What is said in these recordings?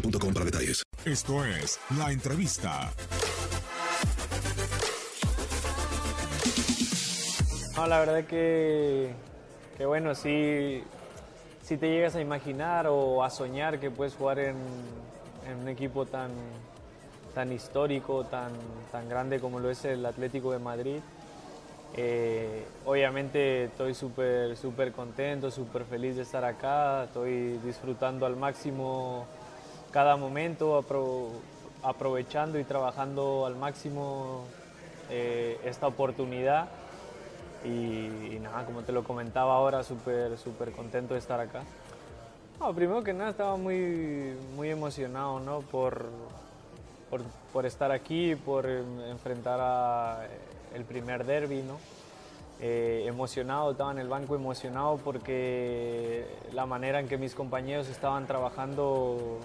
boostmobile.com para detalles. Esto es La Entrevista. No, la verdad que, que bueno, sí, sí te llegas a imaginar o a soñar que puedes jugar en, en un equipo tan, tan histórico, tan, tan grande como lo es el Atlético de Madrid. Eh, obviamente estoy súper súper contento, súper feliz de estar acá, estoy disfrutando al máximo cada momento, apro- aprovechando y trabajando al máximo eh, esta oportunidad. Y, nada, como te lo comentaba ahora, súper súper contento de estar acá. Primero que nada estaba muy, muy emocionado ¿no? por, por, por estar aquí, por em, enfrentar a el primer derby. ¿no? Eh, emocionado, estaba en el banco emocionado porque la manera en que mis compañeros estaban trabajando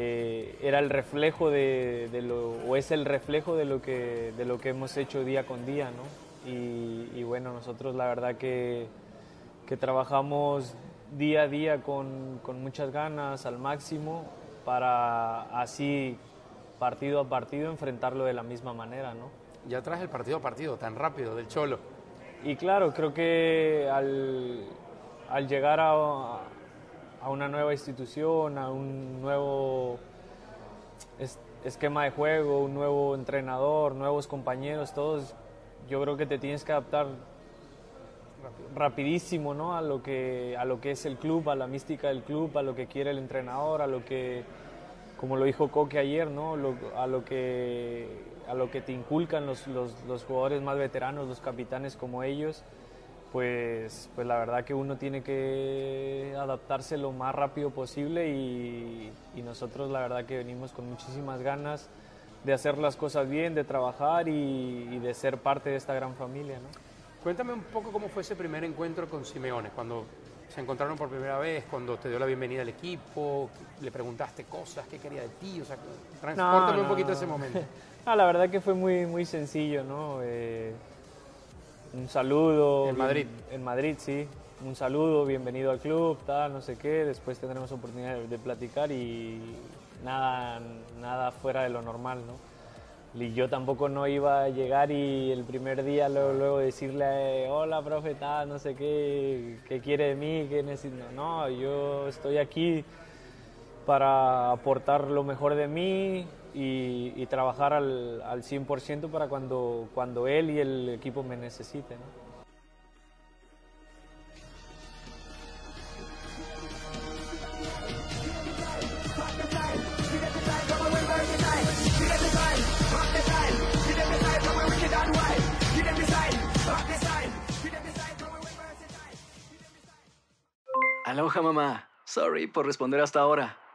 eh, era el reflejo de, de lo, o es el reflejo de lo que, de lo que hemos hecho día con día, ¿no? Y, y bueno, nosotros la verdad que, que trabajamos día a día con, con muchas ganas, al máximo, para así, partido a partido, enfrentarlo de la misma manera, ¿no? Ya traes el partido a partido, tan rápido, del Cholo. Y claro, creo que al, al llegar a, a una nueva institución, a un nuevo es- esquema de juego, un nuevo entrenador, nuevos compañeros, todos, yo creo que te tienes que adaptar rapidísimo ¿no? a, lo que, a lo que es el club, a la mística del club, a lo que quiere el entrenador, a lo que, como lo dijo Coque ayer, ¿no? A, lo que, a lo que te inculcan los, los, los jugadores más veteranos, los capitanes como ellos, pues, pues la verdad que uno tiene que adaptarse lo más rápido posible y, y nosotros la verdad que venimos con muchísimas ganas de hacer las cosas bien, de trabajar y, y de ser parte de esta gran familia. ¿no? Cuéntame un poco cómo fue ese primer encuentro con Simeone, cuando se encontraron por primera vez, cuando te dio la bienvenida al equipo, le preguntaste cosas, qué quería de ti, o sea, transportame No, un poquito ese momento. No, la verdad que fue muy, muy sencillo, ¿no? Eh, un saludo. En Madrid. En Madrid, sí. Un saludo, bienvenido al club, tal, no sé qué. Después tendremos oportunidad de, de platicar y nada, nada fuera de lo normal, ¿no? Y yo tampoco no iba a llegar y el primer día luego, luego decirle, hola, profe, tal, no sé qué, qué quiere de mí, qué necesito. No, yo estoy aquí para aportar lo mejor de mí y, trabajar al, al 100% para cuando, cuando él y el equipo me necesiten. ¿no? Aloha mamá, sorry por responder hasta ahora.